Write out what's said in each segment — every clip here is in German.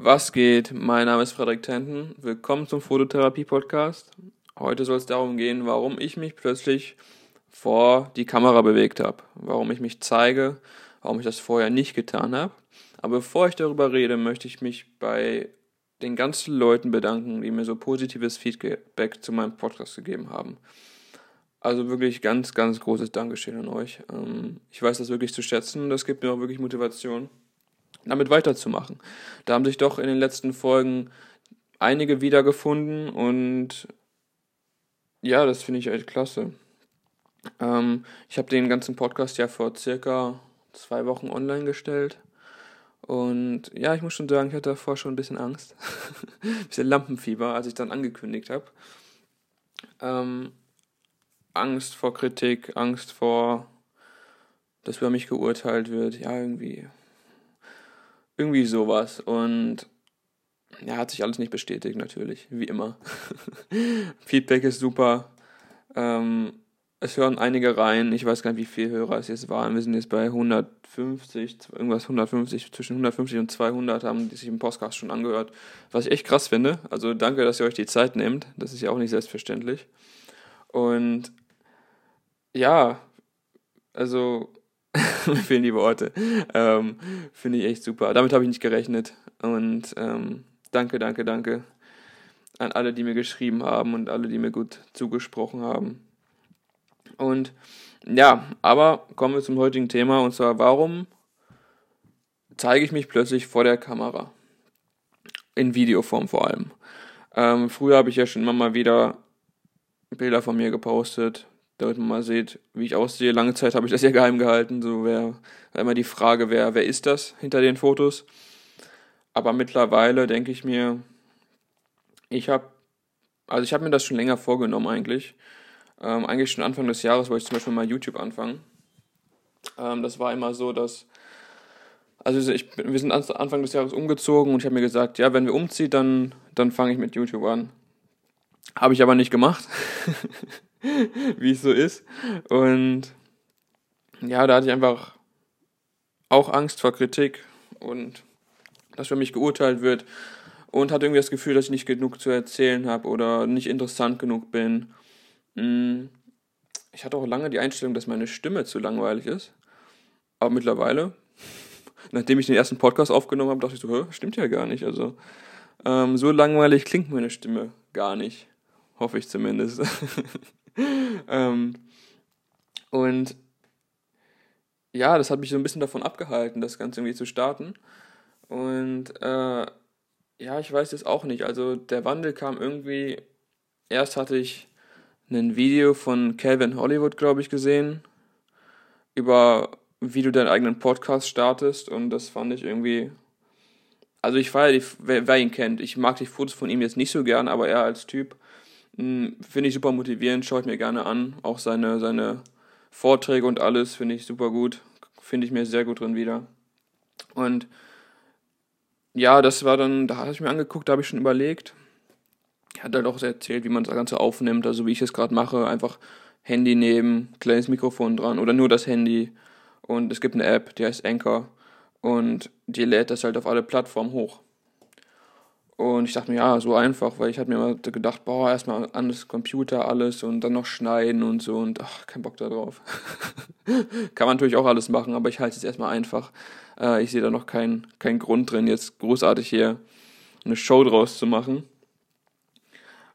Was geht? Mein Name ist Frederik Tenten. Willkommen zum Fototherapie-Podcast. Heute soll es darum gehen, warum ich mich plötzlich vor die Kamera bewegt habe. Warum ich mich zeige, warum ich das vorher nicht getan habe. Aber bevor ich darüber rede, möchte ich mich bei den ganzen Leuten bedanken, die mir so positives Feedback zu meinem Podcast gegeben haben. Also wirklich ganz, ganz großes Dankeschön an euch. Ähm, ich weiß das wirklich zu schätzen. Das gibt mir auch wirklich Motivation damit weiterzumachen. Da haben sich doch in den letzten Folgen einige wiedergefunden und ja, das finde ich echt klasse. Ähm, ich habe den ganzen Podcast ja vor circa zwei Wochen online gestellt. Und ja, ich muss schon sagen, ich hatte davor schon ein bisschen Angst. ein bisschen Lampenfieber, als ich dann angekündigt habe. Ähm, Angst vor Kritik, Angst vor, dass über mich geurteilt wird. Ja, irgendwie irgendwie sowas. Und ja, hat sich alles nicht bestätigt, natürlich, wie immer. Feedback ist super. Ähm, es hören einige rein. Ich weiß gar nicht, wie viele Hörer es jetzt waren. Wir sind jetzt bei 150, irgendwas 150, zwischen 150 und 200 haben die sich im Podcast schon angehört. Was ich echt krass finde. Also danke, dass ihr euch die Zeit nehmt. Das ist ja auch nicht selbstverständlich. Und ja, also mir fehlen die Worte. Ähm, Finde ich echt super. Damit habe ich nicht gerechnet. Und ähm, danke, danke, danke an alle, die mir geschrieben haben und alle, die mir gut zugesprochen haben. Und ja, aber kommen wir zum heutigen Thema und zwar, warum zeige ich mich plötzlich vor der Kamera? In Videoform vor allem. Ähm, früher habe ich ja schon immer mal wieder Bilder von mir gepostet, damit man mal sieht, wie ich aussehe. Lange Zeit habe ich das ja geheim gehalten. So wäre immer die Frage, wer, wer ist das hinter den Fotos? Aber mittlerweile denke ich mir, ich habe, also ich habe mir das schon länger vorgenommen eigentlich. Ähm, eigentlich schon Anfang des Jahres wollte ich zum Beispiel mal YouTube anfangen. Ähm, das war immer so, dass, also ich, wir sind Anfang des Jahres umgezogen und ich habe mir gesagt, ja, wenn wir umziehen, dann, dann fange ich mit YouTube an. Habe ich aber nicht gemacht. wie es so ist. Und ja, da hatte ich einfach auch Angst vor Kritik und dass für mich geurteilt wird und hatte irgendwie das Gefühl, dass ich nicht genug zu erzählen habe oder nicht interessant genug bin. Mm, ich hatte auch lange die Einstellung, dass meine Stimme zu langweilig ist. Aber mittlerweile, nachdem ich den ersten Podcast aufgenommen habe, dachte ich so, stimmt ja gar nicht. Also ähm, so langweilig klingt meine Stimme gar nicht. Hoffe ich zumindest. ähm, und ja, das hat mich so ein bisschen davon abgehalten, das Ganze irgendwie zu starten. Und äh, ja, ich weiß es auch nicht. Also der Wandel kam irgendwie. Erst hatte ich ein Video von Calvin Hollywood, glaube ich, gesehen, über wie du deinen eigenen Podcast startest. Und das fand ich irgendwie. Also ich feiere die, wer, wer ihn kennt. Ich mag die Fotos von ihm jetzt nicht so gern, aber er als Typ finde ich super motivierend, schaue ich mir gerne an. Auch seine, seine Vorträge und alles finde ich super gut. Finde ich mir sehr gut drin wieder. Und ja, das war dann, da habe ich mir angeguckt, da habe ich schon überlegt. Er hat halt auch erzählt, wie man das Ganze aufnimmt, also wie ich es gerade mache. Einfach Handy nehmen, kleines Mikrofon dran oder nur das Handy. Und es gibt eine App, die heißt Anchor. Und die lädt das halt auf alle Plattformen hoch. Und ich dachte mir, ja, so einfach, weil ich hatte mir immer gedacht, boah, erstmal an das Computer alles und dann noch schneiden und so und ach, kein Bock da drauf. Kann man natürlich auch alles machen, aber ich halte es erstmal einfach. Äh, ich sehe da noch keinen kein Grund drin, jetzt großartig hier eine Show draus zu machen.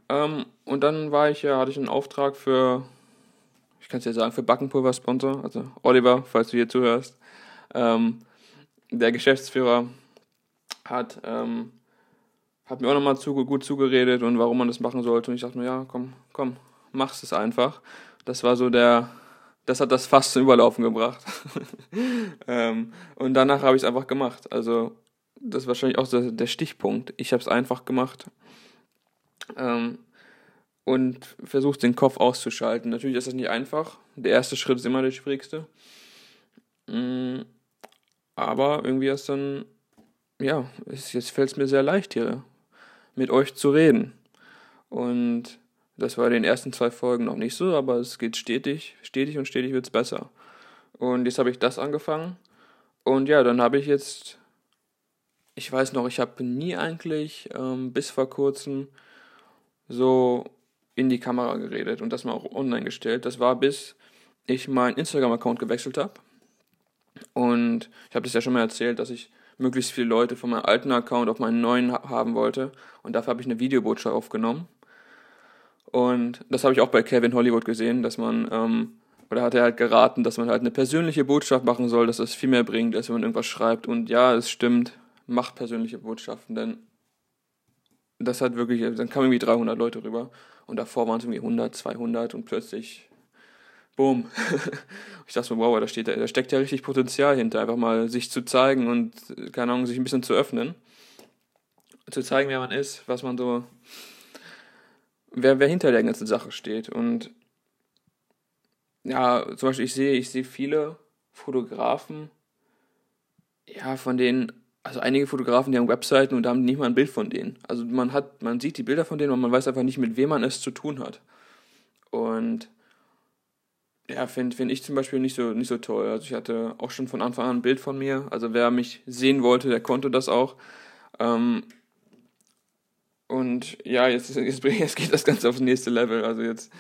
Ähm, und dann war ich ja, hatte ich einen Auftrag für, ich kann es ja sagen, für Backenpulver-Sponsor, also Oliver, falls du hier zuhörst. Ähm, der Geschäftsführer hat ähm, hat mir auch nochmal zu, gut zugeredet und warum man das machen sollte. Und ich dachte mir, ja, komm, komm, machst es einfach. Das war so der, das hat das fast zum Überlaufen gebracht. ähm, und danach habe ich es einfach gemacht. Also, das ist wahrscheinlich auch der, der Stichpunkt. Ich habe es einfach gemacht. Ähm, und versucht den Kopf auszuschalten. Natürlich ist das nicht einfach. Der erste Schritt ist immer der schwierigste. Mm, aber irgendwie ist dann, ja, jetzt fällt es mir sehr leicht hier mit euch zu reden. Und das war in den ersten zwei Folgen noch nicht so, aber es geht stetig, stetig und stetig wird es besser. Und jetzt habe ich das angefangen. Und ja, dann habe ich jetzt ich weiß noch, ich habe nie eigentlich ähm, bis vor kurzem so in die Kamera geredet und das mal auch online gestellt. Das war bis ich meinen Instagram-Account gewechselt habe. Und ich habe das ja schon mal erzählt, dass ich möglichst viele Leute von meinem alten Account auf meinen neuen haben wollte. Und dafür habe ich eine Videobotschaft aufgenommen. Und das habe ich auch bei Kevin Hollywood gesehen, dass man, ähm, oder hat er halt geraten, dass man halt eine persönliche Botschaft machen soll, dass das viel mehr bringt, als wenn man irgendwas schreibt. Und ja, es stimmt, macht persönliche Botschaften, denn das hat wirklich, dann kamen irgendwie 300 Leute rüber und davor waren es irgendwie 100, 200 und plötzlich, boom. ich dachte mir, wow, da, steht, da steckt ja richtig Potenzial hinter, einfach mal sich zu zeigen und, keine Ahnung, sich ein bisschen zu öffnen. Zu zeigen, wer man ist, was man so, wer, wer hinter der ganzen Sache steht. Und ja, zum Beispiel, ich sehe, ich sehe viele Fotografen, ja, von denen also einige Fotografen, die haben Webseiten und haben nicht mal ein Bild von denen. Also man hat, man sieht die Bilder von denen und man weiß einfach nicht, mit wem man es zu tun hat. Und ja, finde find ich zum Beispiel nicht so, nicht so toll. Also ich hatte auch schon von Anfang an ein Bild von mir. Also wer mich sehen wollte, der konnte das auch. Ähm, und ja, jetzt, jetzt, jetzt geht das Ganze aufs nächste Level, also jetzt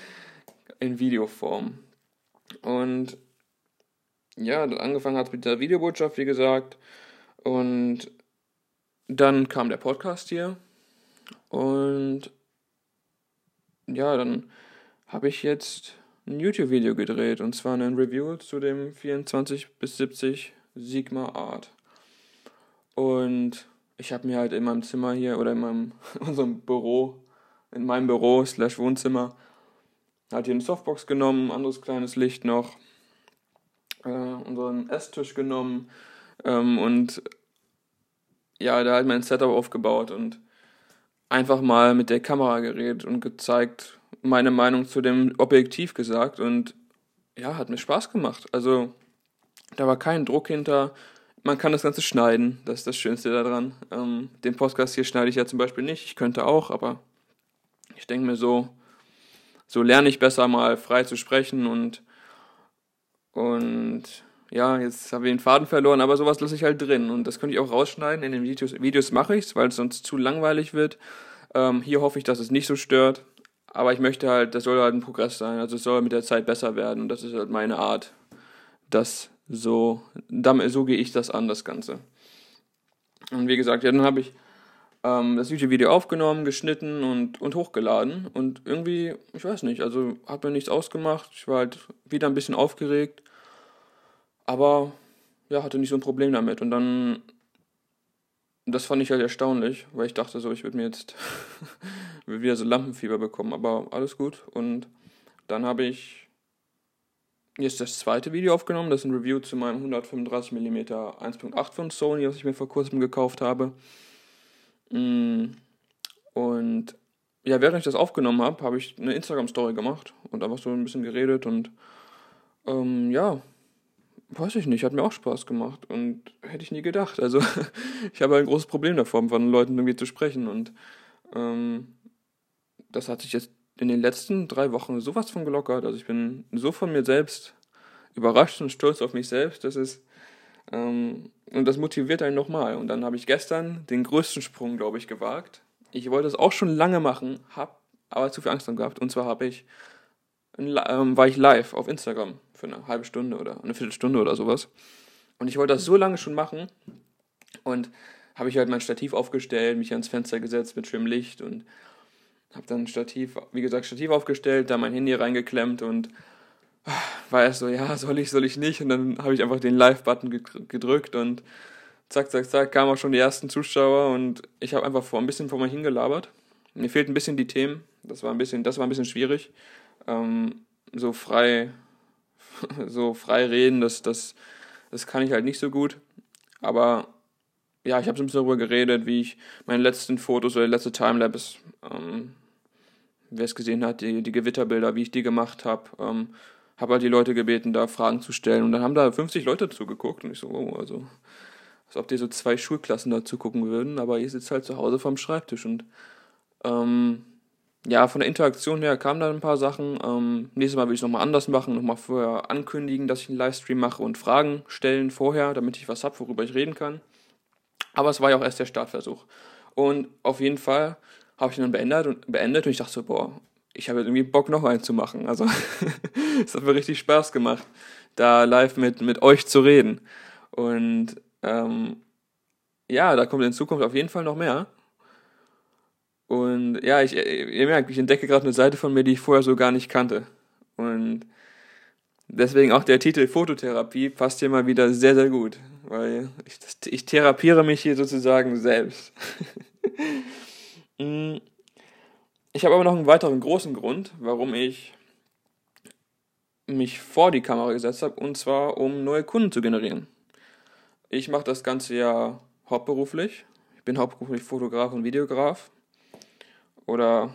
in Videoform. Und ja, angefangen hat mit der Videobotschaft, wie gesagt. Und dann kam der Podcast hier und ja, dann habe ich jetzt ein YouTube-Video gedreht und zwar ein Review zu dem 24 bis 70 Sigma Art. Und ich habe mir halt in meinem Zimmer hier oder in meinem in unserem Büro, in meinem Büro slash Wohnzimmer, halt hier eine Softbox genommen, anderes kleines Licht noch, äh, unseren Esstisch genommen, ähm, und ja, da halt mein Setup aufgebaut und einfach mal mit der Kamera geredet und gezeigt, meine Meinung zu dem Objektiv gesagt und ja, hat mir Spaß gemacht. Also da war kein Druck hinter. Man kann das Ganze schneiden, das ist das Schönste daran. Ähm, den Podcast hier schneide ich ja zum Beispiel nicht, ich könnte auch, aber ich denke mir so, so lerne ich besser mal frei zu sprechen und, und ja, jetzt habe ich den Faden verloren, aber sowas lasse ich halt drin und das könnte ich auch rausschneiden. In den Videos, Videos mache ich es, weil es sonst zu langweilig wird. Ähm, hier hoffe ich, dass es nicht so stört, aber ich möchte halt, das soll halt ein Progress sein, also es soll mit der Zeit besser werden und das ist halt meine Art. Das so, damit, so gehe ich das an, das Ganze. Und wie gesagt, ja, dann habe ich ähm, das YouTube-Video aufgenommen, geschnitten und, und hochgeladen und irgendwie, ich weiß nicht, also hat mir nichts ausgemacht. Ich war halt wieder ein bisschen aufgeregt aber ja, hatte nicht so ein Problem damit. Und dann, das fand ich halt erstaunlich, weil ich dachte so, ich würde mir jetzt wieder so Lampenfieber bekommen. Aber alles gut. Und dann habe ich jetzt das zweite Video aufgenommen. Das ist ein Review zu meinem 135mm 1.8 von Sony, was ich mir vor kurzem gekauft habe. Mm, und ja, während ich das aufgenommen habe, habe ich eine Instagram-Story gemacht und einfach so ein bisschen geredet und ähm, ja, weiß ich nicht, hat mir auch Spaß gemacht und hätte ich nie gedacht. Also ich habe ein großes Problem davor, von Leuten irgendwie zu sprechen und ähm, das hat sich jetzt in den letzten drei Wochen sowas von gelockert. Also ich bin so von mir selbst überrascht und stolz auf mich selbst. Das ist ähm, und das motiviert einen nochmal. Und dann habe ich gestern den größten Sprung, glaube ich, gewagt. Ich wollte es auch schon lange machen, habe aber zu viel Angst gehabt. Und zwar habe ich ähm, war ich live auf Instagram für eine halbe Stunde oder eine Viertelstunde oder sowas. Und ich wollte das so lange schon machen und habe ich halt mein Stativ aufgestellt, mich ans Fenster gesetzt mit schönem Licht und habe dann Stativ, wie gesagt, Stativ aufgestellt, da mein Handy reingeklemmt und war erst so, ja, soll ich, soll ich nicht? Und dann habe ich einfach den Live-Button gedrückt und zack, zack, zack, kamen auch schon die ersten Zuschauer und ich habe einfach vor ein bisschen vor mir hingelabert. Mir fehlt ein bisschen die Themen, das war ein bisschen, das war ein bisschen schwierig ähm, so frei, so frei reden, das, das, das kann ich halt nicht so gut. Aber ja, ich habe so ein bisschen darüber geredet, wie ich meine letzten Fotos oder letzte Timelapse, ähm, wer es gesehen hat, die, die Gewitterbilder, wie ich die gemacht habe, ähm, habe halt die Leute gebeten, da Fragen zu stellen. Und dann haben da 50 Leute zugeguckt und ich so, oh, also, als ob die so zwei Schulklassen da zugucken würden, aber ich sitze halt zu Hause vorm Schreibtisch und ähm, ja, von der Interaktion her kamen da ein paar Sachen. Ähm, nächstes Mal will ich es nochmal anders machen, nochmal vorher ankündigen, dass ich einen Livestream mache und Fragen stellen vorher, damit ich was habe, worüber ich reden kann. Aber es war ja auch erst der Startversuch. Und auf jeden Fall habe ich ihn dann beendet und, beendet und ich dachte so, boah, ich habe irgendwie Bock noch einen zu machen. Also es hat mir richtig Spaß gemacht, da live mit, mit euch zu reden. Und ähm, ja, da kommt in Zukunft auf jeden Fall noch mehr. Und ja, ich, ihr merkt, ich entdecke gerade eine Seite von mir, die ich vorher so gar nicht kannte. Und deswegen auch der Titel Fototherapie passt hier mal wieder sehr, sehr gut, weil ich, ich therapiere mich hier sozusagen selbst. Mm. ich habe aber noch einen weiteren großen Grund, warum ich mich vor die Kamera gesetzt habe, und zwar um neue Kunden zu generieren. Ich mache das Ganze ja hauptberuflich. Ich bin hauptberuflich Fotograf und Videograf. Oder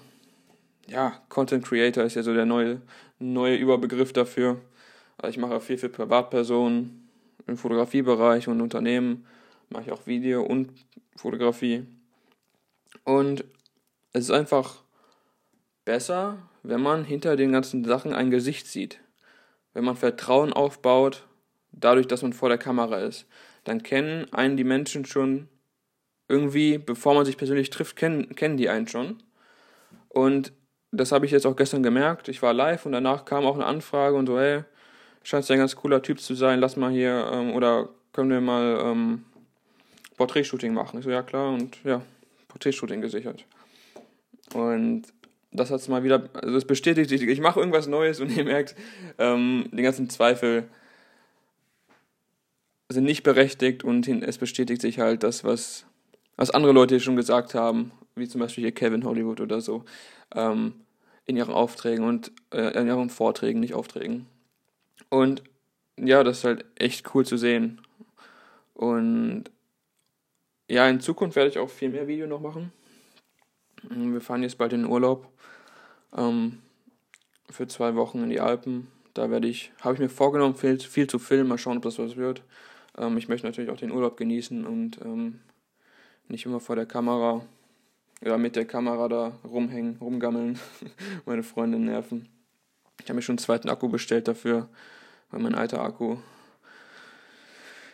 ja, Content Creator ist ja so der neue, neue Überbegriff dafür. Also ich mache viel für Privatpersonen im Fotografiebereich und Unternehmen. Mache ich auch Video und Fotografie. Und es ist einfach besser, wenn man hinter den ganzen Sachen ein Gesicht sieht. Wenn man Vertrauen aufbaut, dadurch, dass man vor der Kamera ist. Dann kennen einen die Menschen schon irgendwie, bevor man sich persönlich trifft, kennen, kennen die einen schon. Und das habe ich jetzt auch gestern gemerkt. Ich war live und danach kam auch eine Anfrage und so, hey, scheint ja ein ganz cooler Typ zu sein, lass mal hier, ähm, oder können wir mal ähm, Porträtshooting machen? Ich so, ja klar, und ja, Porträtshooting gesichert. Und das hat es mal wieder, also es bestätigt sich, ich mache irgendwas Neues und ihr merkt, ähm, die ganzen Zweifel sind nicht berechtigt und es bestätigt sich halt das, was, was andere Leute schon gesagt haben, wie zum Beispiel hier Kevin Hollywood oder so, ähm, in ihren Aufträgen und äh, in ihren Vorträgen, nicht Aufträgen. Und ja, das ist halt echt cool zu sehen. Und ja, in Zukunft werde ich auch viel mehr Video noch machen. Wir fahren jetzt bald in den Urlaub ähm, für zwei Wochen in die Alpen. Da werde ich, habe ich mir vorgenommen, viel, viel zu filmen, mal schauen, ob das was wird. Ähm, ich möchte natürlich auch den Urlaub genießen und ähm, nicht immer vor der Kamera ja, mit der Kamera da rumhängen, rumgammeln, meine Freunde nerven. Ich habe mir schon einen zweiten Akku bestellt dafür, weil mein alter Akku,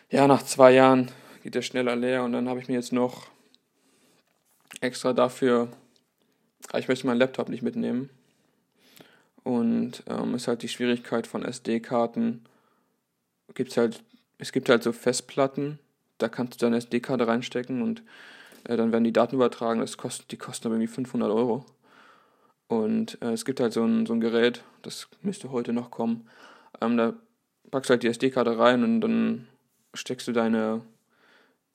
ja, nach zwei Jahren geht der schneller leer und dann habe ich mir jetzt noch extra dafür, ah, ich möchte meinen Laptop nicht mitnehmen. Und ähm, ist halt die Schwierigkeit von SD-Karten. Gibt's halt, es gibt halt so Festplatten, da kannst du deine SD-Karte reinstecken und äh, dann werden die Daten übertragen. Das kostet, die kosten aber irgendwie 500 Euro. Und äh, es gibt halt so ein, so ein Gerät, das müsste heute noch kommen. Ähm, da packst du halt die SD-Karte rein und dann steckst du deine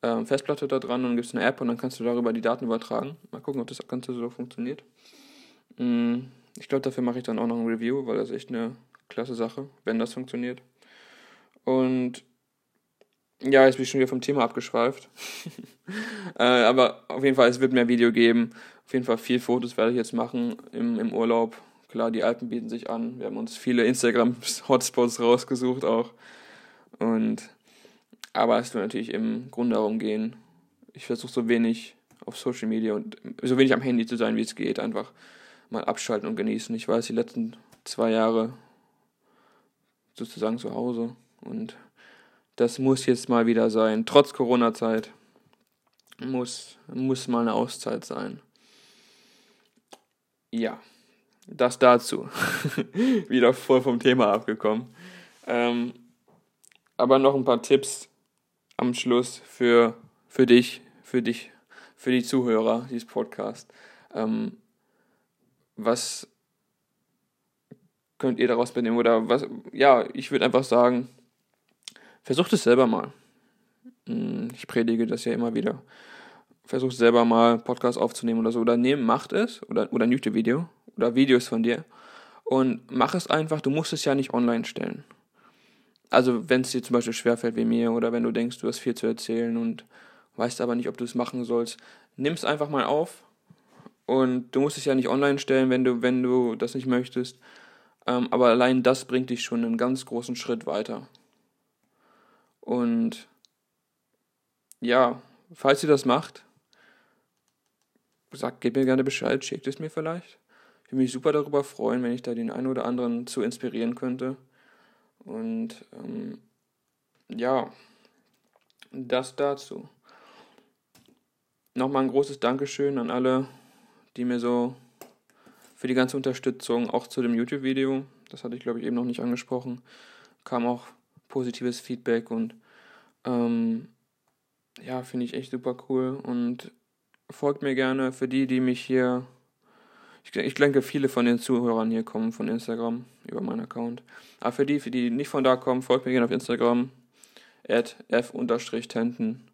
ähm, Festplatte da dran und gibst eine App und dann kannst du darüber die Daten übertragen. Mal gucken, ob das Ganze so funktioniert. Mm, ich glaube, dafür mache ich dann auch noch ein Review, weil das ist echt eine klasse Sache, wenn das funktioniert. Und ja, jetzt bin ich schon wieder vom Thema abgeschweift. äh, aber auf jeden Fall, es wird mehr Video geben. Auf jeden Fall viel Fotos werde ich jetzt machen im, im Urlaub. Klar, die Alpen bieten sich an. Wir haben uns viele Instagram-Hotspots rausgesucht auch. Und aber es wird natürlich im Grunde darum gehen. Ich versuche so wenig auf Social Media und so wenig am Handy zu sein, wie es geht. Einfach mal abschalten und genießen. Ich weiß, die letzten zwei Jahre sozusagen zu Hause und das muss jetzt mal wieder sein. Trotz Corona-Zeit muss, muss mal eine Auszeit sein. Ja, das dazu. wieder voll vom Thema abgekommen. Ähm, aber noch ein paar Tipps am Schluss für, für dich, für dich, für die Zuhörer dieses Podcasts. Ähm, was könnt ihr daraus mitnehmen? Oder was, ja, ich würde einfach sagen, Versucht es selber mal. Hm, ich predige das ja immer wieder. Versucht selber mal Podcast aufzunehmen oder so. Oder nehm, macht es. Oder, oder ein YouTube-Video. Oder Videos von dir. Und mach es einfach. Du musst es ja nicht online stellen. Also, wenn es dir zum Beispiel schwerfällt wie mir. Oder wenn du denkst, du hast viel zu erzählen und weißt aber nicht, ob du es machen sollst. Nimm es einfach mal auf. Und du musst es ja nicht online stellen, wenn du, wenn du das nicht möchtest. Ähm, aber allein das bringt dich schon einen ganz großen Schritt weiter. Und ja, falls ihr das macht, sagt, gebt mir gerne Bescheid, schickt es mir vielleicht. Ich würde mich super darüber freuen, wenn ich da den einen oder anderen zu inspirieren könnte. Und ähm, ja, das dazu. nochmal ein großes Dankeschön an alle, die mir so für die ganze Unterstützung, auch zu dem YouTube-Video, das hatte ich glaube ich eben noch nicht angesprochen, kam auch positives Feedback und ähm, ja, finde ich echt super cool und folgt mir gerne für die, die mich hier, ich, ich denke, viele von den Zuhörern hier kommen von Instagram über meinen Account. Aber für die, für die nicht von da kommen, folgt mir gerne auf Instagram, at f-tenten.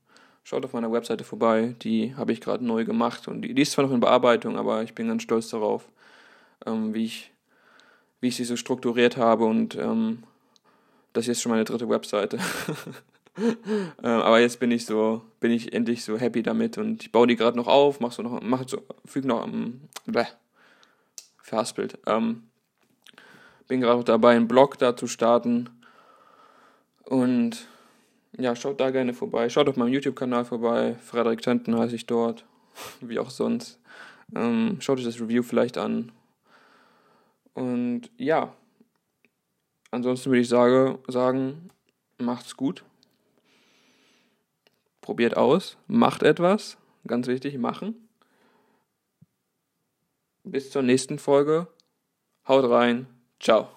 Schaut auf meiner Webseite vorbei, die habe ich gerade neu gemacht und die, die, ist zwar noch in Bearbeitung, aber ich bin ganz stolz darauf, ähm, wie, ich, wie ich sie so strukturiert habe und ähm, das ist jetzt schon meine dritte Webseite. ähm, aber jetzt bin ich so, bin ich endlich so happy damit und ich baue die gerade noch auf, mach so noch, mach so, füge noch, ähm, bäh, verhaspelt. Ähm, bin gerade dabei, einen Blog da zu starten und ja, schaut da gerne vorbei. Schaut auf meinem YouTube-Kanal vorbei. Frederik Tenten heiße ich dort. Wie auch sonst. Ähm, schaut euch das Review vielleicht an. Und ja, ansonsten würde ich sage, sagen, macht's gut. Probiert aus. Macht etwas. Ganz wichtig, machen. Bis zur nächsten Folge. Haut rein. Ciao.